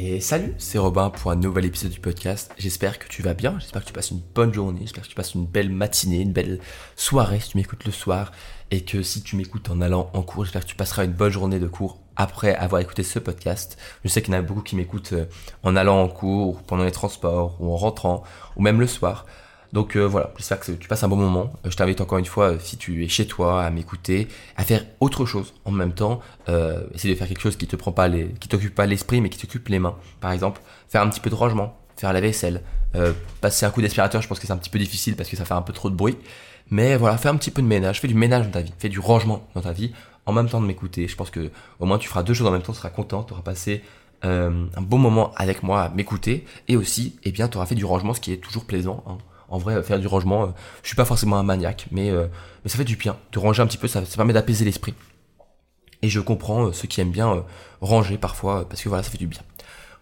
Et salut, c'est Robin pour un nouvel épisode du podcast. J'espère que tu vas bien, j'espère que tu passes une bonne journée, j'espère que tu passes une belle matinée, une belle soirée si tu m'écoutes le soir, et que si tu m'écoutes en allant en cours, j'espère que tu passeras une bonne journée de cours après avoir écouté ce podcast. Je sais qu'il y en a beaucoup qui m'écoutent euh, en allant en cours, pendant les transports, ou en rentrant, ou même le soir. Donc euh, voilà, j'espère que tu passes un bon moment. Euh, je t'invite encore une fois, euh, si tu es chez toi, à m'écouter, à faire autre chose en même temps. Euh, essayer de faire quelque chose qui te prend pas les, qui t'occupe pas l'esprit, mais qui t'occupe les mains. Par exemple, faire un petit peu de rangement, faire la vaisselle, euh, passer un coup d'aspirateur. Je pense que c'est un petit peu difficile parce que ça fait un peu trop de bruit. Mais voilà, fais un petit peu de ménage, fais du ménage dans ta vie, fais du rangement dans ta vie en même temps de m'écouter. Je pense que au moins tu feras deux choses en même temps, tu seras content, tu auras passé euh, un bon moment avec moi à m'écouter et aussi, eh bien, tu auras fait du rangement, ce qui est toujours plaisant. Hein. En vrai, faire du rangement, euh, je suis pas forcément un maniaque, mais, euh, mais ça fait du bien. De ranger un petit peu, ça, permet d'apaiser l'esprit. Et je comprends euh, ceux qui aiment bien ranger parfois, parce que voilà, ça fait du bien.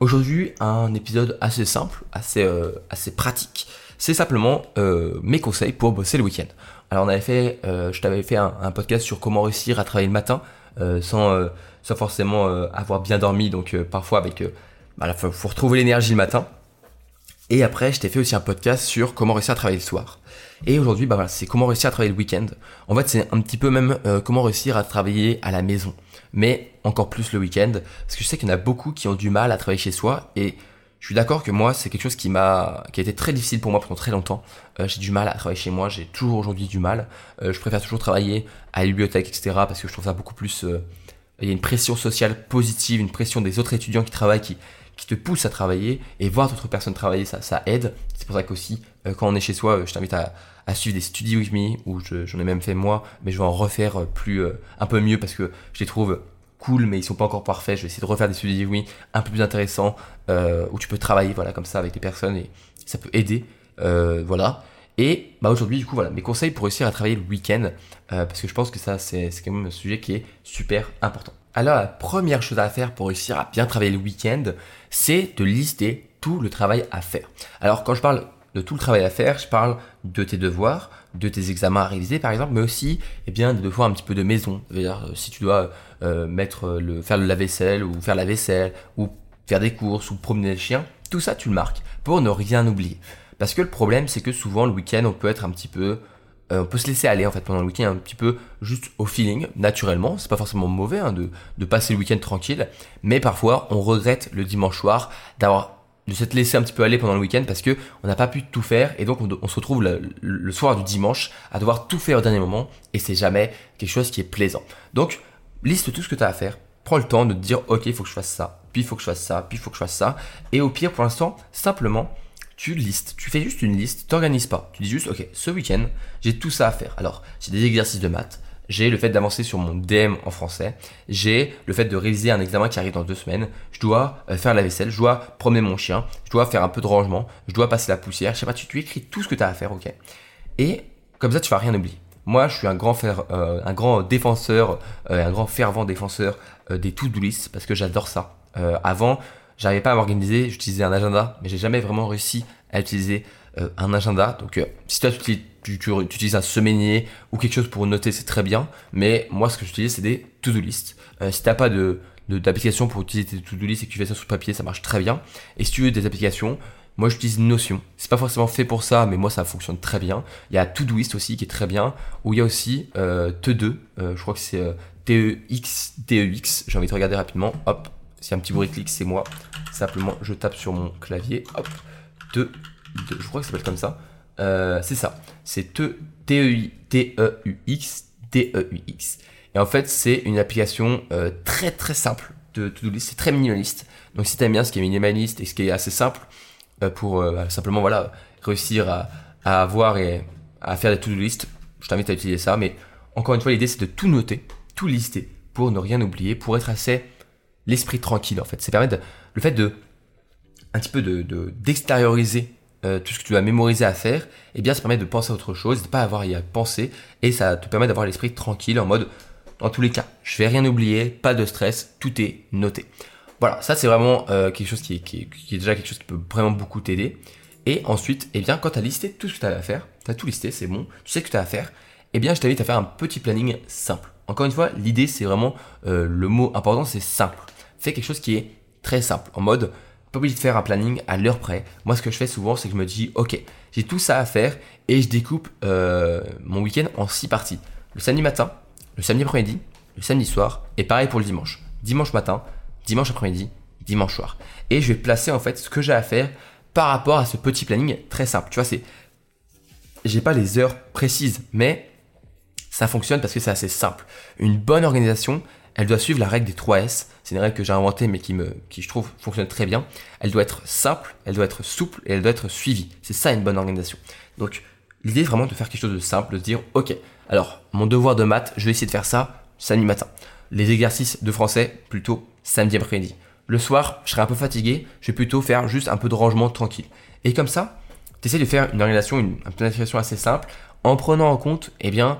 Aujourd'hui, un épisode assez simple, assez, assez pratique. C'est simplement mes conseils pour bosser le week-end. Alors on avait fait, je t'avais fait un, podcast sur comment réussir à travailler le matin sans, sans forcément avoir bien dormi. Donc parfois avec, bah, faut retrouver l'énergie le matin. Et après, je t'ai fait aussi un podcast sur comment réussir à travailler le soir. Et aujourd'hui, bah voilà, c'est comment réussir à travailler le week-end. En fait, c'est un petit peu même euh, comment réussir à travailler à la maison. Mais encore plus le week-end. Parce que je sais qu'il y en a beaucoup qui ont du mal à travailler chez soi. Et je suis d'accord que moi, c'est quelque chose qui m'a, qui a été très difficile pour moi pendant très longtemps. Euh, j'ai du mal à travailler chez moi. J'ai toujours aujourd'hui du mal. Euh, je préfère toujours travailler à la bibliothèque, etc. Parce que je trouve ça beaucoup plus, il y a une pression sociale positive, une pression des autres étudiants qui travaillent, qui, qui te pousse à travailler et voir d'autres personnes travailler, ça, aide. C'est pour ça qu'aussi, euh, quand on est chez soi, euh, je t'invite à, suivre des Study With Me, où je- j'en ai même fait moi, mais je vais en refaire euh, plus, un peu mieux parce que je les trouve cool, mais ils sont pas encore parfaits. Je vais essayer de refaire des Study With Me un peu plus intéressants, où tu peux travailler, voilà, comme ça avec des personnes et ça peut aider, voilà. Et bah aujourd'hui, du coup, voilà, mes conseils pour réussir à travailler le week-end, euh, parce que je pense que ça, c'est quand même un sujet qui est super important. Alors, la première chose à faire pour réussir à bien travailler le week-end, c'est de lister tout le travail à faire. Alors, quand je parle de tout le travail à faire, je parle de tes devoirs, de tes examens à réviser, par exemple, mais aussi, eh bien, des devoirs un petit peu de maison. C'est-à-dire, euh, si tu dois euh, mettre le, faire le lave-vaisselle, ou faire la vaisselle, ou faire des courses, ou promener le chien, tout ça, tu le marques pour ne rien oublier. Parce que le problème, c'est que souvent, le week-end, on peut être un petit peu euh, on peut se laisser aller en fait pendant le week-end un petit peu juste au feeling, naturellement. C'est pas forcément mauvais hein, de, de passer le week-end tranquille, mais parfois on regrette le dimanche soir d'avoir de s'être laissé un petit peu aller pendant le week-end parce que on n'a pas pu tout faire et donc on, se retrouve le, le soir du dimanche à devoir tout faire au dernier moment et c'est jamais quelque chose qui est plaisant. Donc liste tout ce que tu as à faire, prends le temps de te dire ok il faut que je fasse ça, puis il faut que je fasse ça, puis il faut que je fasse ça et au pire pour l'instant simplement tu listes, tu fais juste une liste, t'organises pas. Tu dis juste, ok, ce week-end, j'ai tout ça à faire. Alors, j'ai des exercices de maths, j'ai le fait d'avancer sur mon DM en français, j'ai le fait de réviser un examen qui arrive dans deux semaines, je dois euh, faire la vaisselle, je dois promener mon chien, je dois faire un peu de rangement, je dois passer la poussière, je sais pas, tu, tu écris tout ce que tu as à faire, ok. Et comme ça, tu vas rien oublier. Moi, je suis un grand, fer- euh, un grand défenseur, euh, un grand fervent défenseur des to-do lists parce que j'adore ça. Avant, j'arrivais pas à m'organiser, j'utilisais un agenda, mais j'ai jamais vraiment réussi à utiliser euh, un agenda. Donc, euh, si toi tu, tu, tu- utilises un semainier ou quelque chose pour noter, c'est très bien. Mais moi, ce que j'utilise, c'est des to-do lists. Euh, si t'as pas de d'application pour utiliser tes to-do lists et que tu fais ça sur papier, ça marche très bien. Et si tu veux des applications, moi j'utilise Notion. C'est pas forcément fait pour ça, mais moi ça fonctionne très bien. Il y a Todoist aussi qui est très bien, où il y a aussi euh, Te2, euh, je crois que c'est euh, TEX, TEX, j'ai envie de regarder rapidement, hop, s'il y a un petit bruit de clic, c'est moi. Simplement, je tape sur mon clavier, hop, Te, de- je crois que ça s'appelle comme ça. Euh, c'est ça, c'est Te, T-E-I- T-E-U-X, T-E-U-X. Et en fait, c'est une application euh, très très simple de to-do list, c'est très minimaliste. Donc si t'aimes bien ce qui est minimaliste et ce qui est assez simple, euh, pour euh, simplement voilà réussir à, à avoir et à faire des to-do list, je t'invite à utiliser ça. Mais encore une fois, l'idée c'est de tout noter, tout lister pour ne rien oublier, pour être assez l'esprit tranquille en fait. C'est permettre le fait de un petit peu de de- d'extérioriser euh, tout ce que tu vas mémoriser à faire, et bien ça permet de penser à autre chose, de pas avoir à y penser, et ça te permet d'avoir l'esprit tranquille en mode dans tous les cas, je vais rien oublier, pas de stress, tout est noté. Voilà, ça c'est vraiment euh, quelque chose qui est, qui, déjà quelque chose qui peut vraiment beaucoup t'aider. Et ensuite, eh bien, quand tu as listé tout ce que tu as à faire, tu as tout listé, c'est bon, tu sais ce que tu as à faire, eh bien, je t'invite à faire un petit planning simple. Encore une fois, l'idée, c'est vraiment, euh, le mot important, c'est simple. Fais quelque chose qui est très simple, en mode pas obligé de faire un planning à l'heure près. Moi, ce que je fais souvent, c'est que je me dis, ok, j'ai tout ça à faire et je découpe euh, mon week-end en six parties. Le samedi matin, le samedi après-midi, le samedi soir et pareil pour le dimanche. Dimanche matin, dimanche après-midi, dimanche soir. Et je vais placer en fait ce que j'ai à faire par rapport à ce petit planning très simple. Tu vois, c'est j'ai pas les heures précises, mais ça fonctionne parce que c'est assez simple. Une bonne organisation, elle doit suivre la règle des 3 S. C'est une règle que j'ai inventée mais qui me, qui je trouve fonctionne très bien. Elle doit être simple, elle doit être souple et elle doit être suivie. C'est ça une bonne organisation. Donc, l'idée est vraiment de faire quelque chose de simple, de se dire, ok, alors, mon devoir de maths, je vais essayer de faire ça samedi matin. Les exercices de français, plutôt samedi après-midi. Le soir, je serai un peu fatigué, je vais plutôt faire juste un peu de rangement tranquille. Et comme ça, tu essaies de faire une organisation, une, planification assez simple, en prenant en compte, eh bien,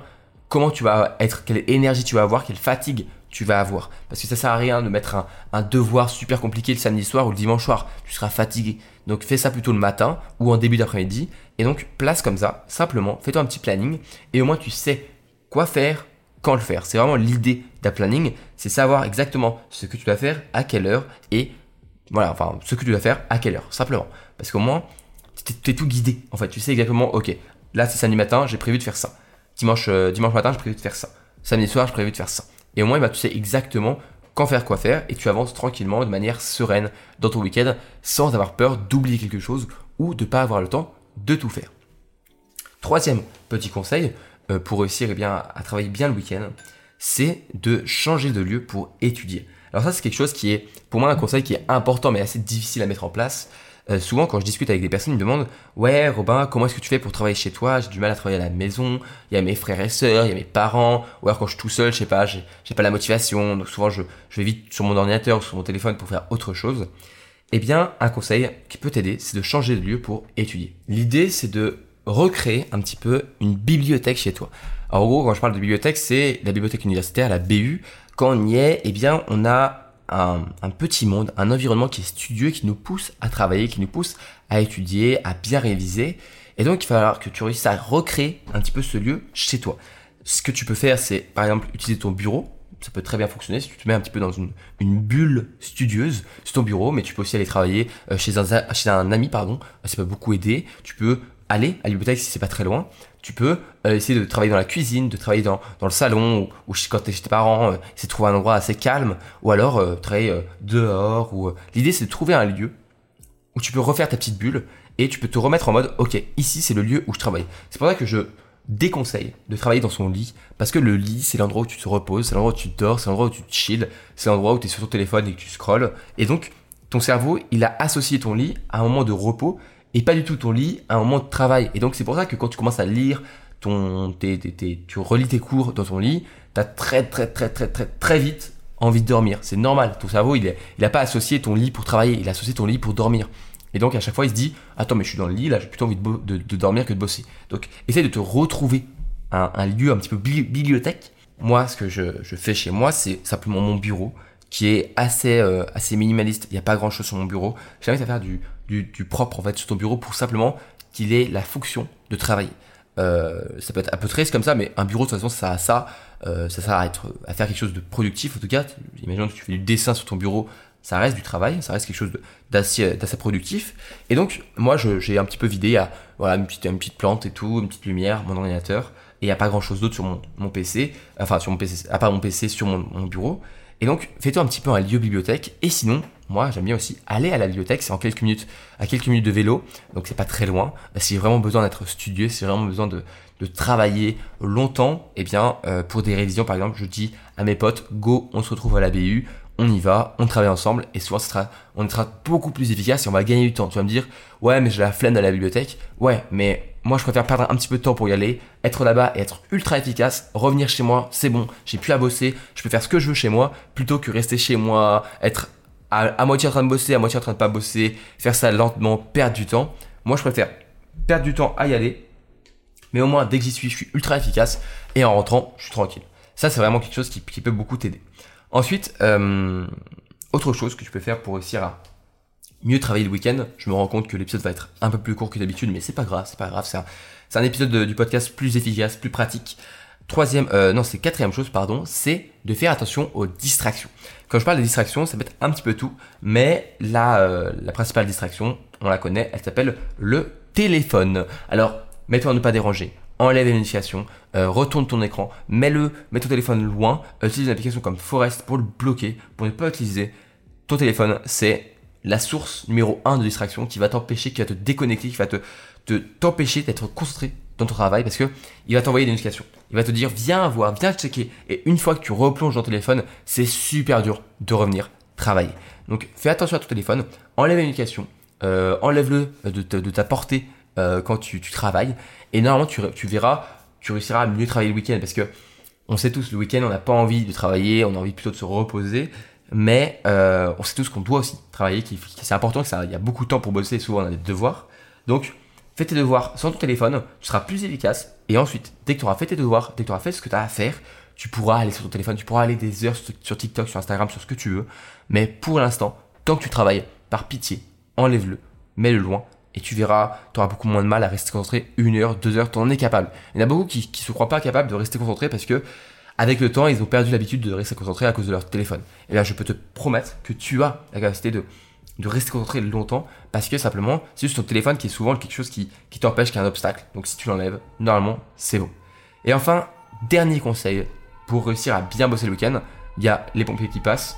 comment tu vas être, quelle énergie tu vas avoir, quelle fatigue tu vas avoir. Parce que ça sert à rien de mettre un, devoir super compliqué le samedi soir ou le dimanche soir. Tu seras fatigué. Donc fais ça plutôt le matin ou en début d'après-midi. Et donc place comme ça, simplement, fais-toi un petit planning. Et au moins tu sais quoi faire, quand le faire. C'est vraiment l'idée d'un planning. C'est savoir exactement ce que tu dois faire, à quelle heure. Et voilà, enfin, ce que tu dois faire, à quelle heure. Simplement. Parce qu'au moins, tu es tout guidé. En fait, tu sais exactement, ok, là c'est samedi matin, j'ai prévu de faire ça. Dimanche, euh, dimanche matin, j'ai prévu de faire ça. Samedi soir, j'ai prévu de faire ça. Et au moins, bah, tu sais exactement quand faire, quoi faire, et tu avances tranquillement, de manière sereine dans ton week-end, sans avoir peur d'oublier quelque chose ou de ne pas avoir le temps de tout faire. Troisième petit conseil euh, pour réussir eh bien, à travailler bien le week-end, c'est de changer de lieu pour étudier. Alors ça, c'est quelque chose qui est, pour moi, un conseil qui est important mais assez difficile à mettre en place. Euh, souvent, quand je discute avec des personnes, ils me demandent Ouais, Robin, comment est-ce que tu fais pour travailler chez toi? J'ai du mal à travailler à la maison. Il y a mes frères et sœurs, il y a mes parents. Ou alors, quand je suis tout seul, je sais pas, j'ai pas la motivation. Donc, souvent, je, je vais vite sur mon ordinateur ou sur mon téléphone pour faire autre chose. Eh bien, un conseil qui peut t'aider, c'est de changer de lieu pour étudier. L'idée, c'est de recréer un petit peu une bibliothèque chez toi. Alors, en gros, quand je parle de bibliothèque, c'est la bibliothèque universitaire, la BU. Quand on y est, eh bien, on a un, petit monde, un environnement qui est studieux, qui nous pousse à travailler, qui nous pousse à étudier, à bien réviser. Et donc, il va falloir que tu réussisses à recréer un petit peu ce lieu chez toi. Ce que tu peux faire, c'est par exemple utiliser ton bureau. Ça peut très bien fonctionner si tu te mets un petit peu dans une, bulle studieuse sur ton bureau, mais tu peux aussi aller travailler euh, chez un, chez un ami, pardon. Ça peut beaucoup aider. Tu peux aller à la bibliothèque si c'est pas très loin tu peux euh, essayer de travailler dans la cuisine, de travailler dans, dans le salon, ou, quand tu es chez tes parents, euh, essayer de trouver un endroit assez calme, ou alors euh, travailler dehors. Ou L'idée, c'est de trouver un lieu où tu peux refaire ta petite bulle et tu peux te remettre en mode, ok, ici, c'est le lieu où je travaille. C'est pour ça que je déconseille de travailler dans son lit, parce que le lit, c'est l'endroit où tu te reposes, c'est l'endroit où tu dors, c'est l'endroit où tu chill, c'est l'endroit où tu es sur ton téléphone et que tu scrolles. Et donc, ton cerveau, il a associé ton lit à un moment de repos et pas du tout ton lit à un moment de travail. Et donc c'est pour ça que quand tu commences à lire ton, tu relis tes cours dans ton lit, tu as très très très très très très vite envie de dormir. C'est normal. Ton cerveau, il n'a pas associé ton lit pour travailler, il a associé ton lit pour dormir. Et donc à chaque fois, il se dit, attends, mais je suis dans le lit, là, j'ai plutôt envie de, dormir que de bosser. Donc essaye de te retrouver un, lieu un petit peu bibliothèque. Moi, ce que je, fais chez moi, c'est simplement mon bureau qui est assez, euh, assez minimaliste. Il n'y a pas grand chose sur mon bureau. J'invite à faire du, du, propre en fait sur ton bureau pour simplement qu'il ait la fonction de travailler. Euh, ça peut être un peu triste comme ça, mais un bureau de toute façon ça ça, euh, ça sert à, être, à faire quelque chose de productif en tout cas. Imagine que tu fais du dessin sur ton bureau, ça reste du travail, ça reste quelque chose d'assez productif. Et donc moi j'ai un petit peu vidé, à, voilà, une, petite, une petite plante et tout, une petite lumière, mon ordinateur, et il n'y a pas grand chose d'autre sur mon, mon, PC, enfin sur mon PC, à part mon PC sur mon bureau. Et donc fais-toi un petit peu un lieu bibliothèque, et sinon moi, j'aime bien aussi aller à la bibliothèque, c'est en quelques minutes, à quelques minutes de vélo, donc c'est pas très loin. Si j'ai vraiment besoin d'être studieux, si j'ai vraiment besoin de, de travailler longtemps, eh bien, euh, pour des révisions, par exemple, je dis à mes potes, go, on se retrouve à la BU, on y va, on travaille ensemble, et souvent, sera, on sera beaucoup plus efficace et on va gagner du temps. Tu vas me dire, ouais, mais j'ai la flemme à la bibliothèque. Ouais, mais moi, je préfère perdre un petit peu de temps pour y aller, être là-bas et être ultra efficace, revenir chez moi, c'est bon, j'ai plus à bosser, je peux faire ce que je veux chez moi, plutôt que rester chez moi, être à, moitié en train de bosser, à moitié en train de pas bosser, faire ça lentement, perdre du temps. Moi, je préfère perdre du temps à y aller, mais au moins, dès que j'y suis, je suis ultra efficace et en rentrant, je suis tranquille. Ça, c'est vraiment quelque chose qui, peut beaucoup t'aider. Ensuite, euh, autre chose que tu peux faire pour réussir à mieux travailler le week-end, je me rends compte que l'épisode va être un peu plus court que d'habitude, mais c'est pas grave, c'est pas grave, c'est un, épisode du podcast plus efficace, plus pratique. Troisième, euh, non, c'est quatrième chose, pardon, c'est de faire attention aux distractions. Quand je parle de distractions, ça peut être un petit peu tout, mais la, euh, la principale distraction, on la connaît, elle s'appelle le téléphone. Alors, mets-toi à ne pas déranger, enlève les notifications, euh, retourne ton écran, mets-le, mets ton téléphone loin, utilise une application comme Forest pour le bloquer, pour ne pas utiliser. Ton téléphone, c'est la source numéro 1 de distraction qui va t'empêcher, qui va te déconnecter, qui va te t'empêcher d'être concentré dans ton travail parce que il va t'envoyer des notifications. Il va te dire viens voir, viens checker. Et une fois que tu replonges dans ton téléphone, c'est super dur de revenir travailler. Donc fais attention à ton téléphone, enlève les notifications, euh, enlève-le de, ta portée euh, quand tu, travailles. Et normalement tu, tu verras, tu réussiras à mieux travailler le week-end parce que on sait tous le week-end on n'a pas envie de travailler, on a envie plutôt de se reposer. Mais euh, on sait tous qu'on doit aussi travailler, qui, c'est important, que ça, il y a beaucoup de temps pour bosser, souvent on a des devoirs. Donc fais tes devoirs sans ton téléphone, tu seras plus efficace. Et ensuite, dès que tu auras fait tes devoirs, dès que tu auras fait ce que tu as à faire, tu pourras aller sur ton téléphone, tu pourras aller des heures sur TikTok, sur Instagram, sur ce que tu veux. Mais pour l'instant, tant que tu travailles, par pitié, enlève-le, mets-le loin. Et tu verras, tu auras beaucoup moins de mal à rester concentré une heure, deux heures, tu en es capable. Il y en a beaucoup qui, qui se croient pas capables de rester concentré parce que, avec le temps, ils ont perdu l'habitude de rester concentré à cause de leur téléphone. Et là, je peux te promettre que tu as la capacité de rester concentré longtemps parce que simplement c'est juste ton téléphone qui est souvent quelque chose qui, qui t'empêche qu'un obstacle. Donc si tu l'enlèves, normalement c'est bon. Et enfin, dernier conseil pour réussir à bien bosser le week-end, il y a les pompiers qui passent.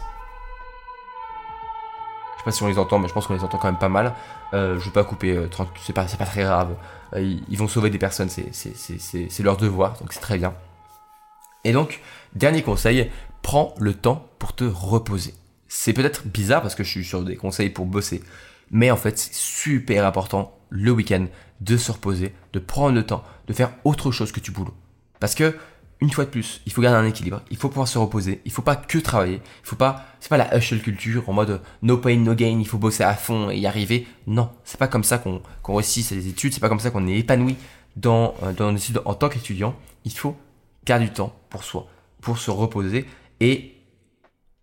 Je sais pas si on les entend, mais je pense qu'on les entend quand même pas mal. Euh, je vais pas couper, euh, c'est pas, pas très grave. Euh, ils, vont sauver des personnes, c'est leur devoir, donc c'est très bien. Et donc, dernier conseil, prends le temps pour te reposer. C'est peut-être bizarre parce que je suis sur des conseils pour bosser. Mais en fait, c'est super important le week-end de se reposer, de prendre le temps, de faire autre chose que tu boulot. Parce que, une fois de plus, il faut garder un équilibre, il faut pouvoir se reposer, il faut pas que travailler, il faut pas, c'est pas la hustle culture en mode no pain, no gain, il faut bosser à fond et y arriver. Non, c'est pas comme ça qu'on réussit ses études, c'est pas comme ça qu'on est épanoui dans, euh, dans en tant qu'étudiant. Il faut garder du temps pour soi, pour se reposer et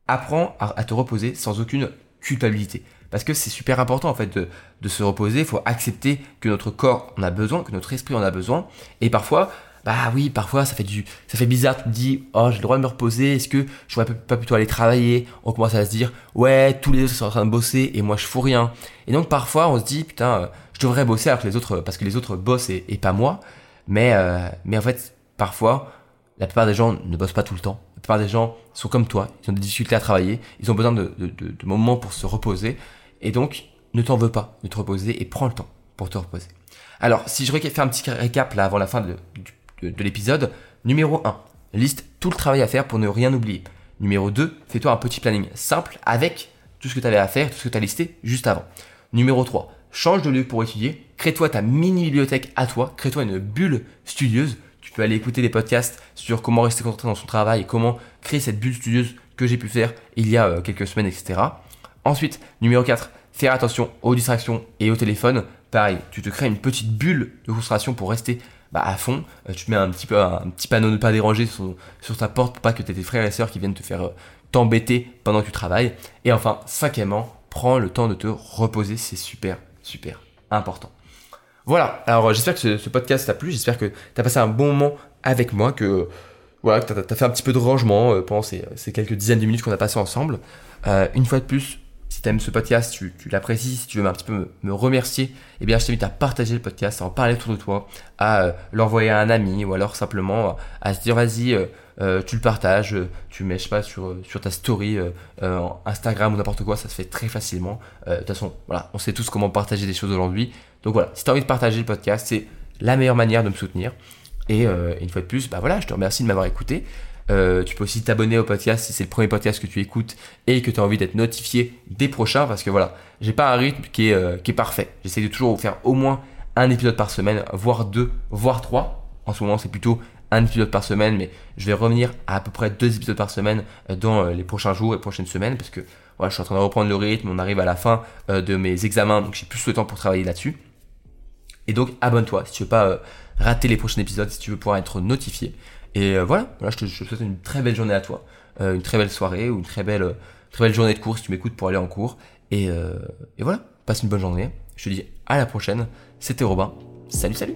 apprends à, te reposer sans aucune culpabilité. Parce que c'est super important en fait de, de se reposer, il faut accepter que notre corps en a besoin, que notre esprit en a besoin. Et parfois, bah oui, parfois ça fait du, ça fait bizarre. Tu te dis, oh, j'ai le droit de me reposer. Est-ce que je pourrais pas plutôt aller travailler? On commence à se dire, ouais, tous les autres sont en train de bosser et moi je fous rien. Et donc parfois on se dit, putain, euh, je devrais bosser alors que les autres, parce que les autres bossent et, pas moi. Mais, euh, mais en fait, parfois, la plupart des gens ne bossent pas tout le temps plupart des gens sont comme toi, ils ont des difficultés à travailler, ils ont besoin de, moments pour se reposer, et donc ne t'en veux pas de te reposer et prends le temps pour te reposer. Alors, si je fais un petit récap là avant la fin de, l'épisode, numéro 1, liste tout le travail à faire pour ne rien oublier. Numéro 2, fais-toi un petit planning simple avec tout ce que tu avais à faire, tout ce que tu as listé juste avant. Numéro 3, change de lieu pour étudier, crée-toi ta mini bibliothèque à toi, crée-toi une bulle studieuse peux aller écouter des podcasts sur comment rester concentré dans son travail et comment créer cette bulle studieuse que j'ai pu faire il y a euh, quelques semaines, etc. Ensuite, numéro 4, faire attention aux distractions et au téléphone. Pareil, tu te crées une petite bulle de concentration pour rester bah, à fond. Euh, tu mets un petit, peu, un, petit panneau ne pas déranger sur, sur ta porte pour pas que tu aies tes frères et sœurs qui viennent te faire euh, t'embêter pendant que tu travailles. Et enfin, cinquièmement, prends le temps de te reposer. C'est super, super important. Voilà, alors j'espère que ce, podcast t'a plu, j'espère que t'as passé un bon moment avec moi, que voilà, que t'as as fait un petit peu de rangement euh, pendant ces, quelques dizaines de minutes qu'on a passé ensemble. Euh, une fois de plus, t'aimes ce podcast, tu, l'apprécies, si tu veux un petit peu me, remercier, eh bien je t'invite à partager le podcast, à en parler autour de toi, à euh, l'envoyer à un ami, ou alors simplement à se dire vas-y, tu le partages, tu mets je sais pas sur ta story Instagram ou n'importe quoi, ça se fait très facilement. De toute façon, voilà, on sait tous comment partager des choses aujourd'hui. Donc voilà, si tu as envie de partager le podcast, c'est la meilleure manière de me soutenir. Et euh, une fois de plus, bah voilà, je te remercie de m'avoir écouté. Euh, tu peux aussi t'abonner au podcast si c'est le premier podcast que tu écoutes et que tu as envie d'être notifié des prochains parce que voilà, j'ai pas un rythme qui est, euh, qui est parfait. J'essaie de toujours faire au moins un épisode par semaine, voire deux, voire trois. En ce moment, c'est plutôt un épisode par semaine, mais je vais revenir à à peu près deux épisodes par semaine dans les prochains jours et prochaines semaines parce que voilà, je suis en train de reprendre le rythme, on arrive à la fin de mes examens, donc j'ai plus le temps pour travailler là-dessus. Et donc abonne-toi si tu veux pas euh, rater les prochains épisodes, si tu veux pouvoir être notifié. Et euh, voilà, voilà je, te, souhaite une très belle journée à toi, euh, une très belle soirée ou une très belle, très belle journée de cours si tu m'écoutes pour aller en cours. Et, et voilà, passe une bonne journée. Je te dis à la prochaine. C'était Robin. Salut, salut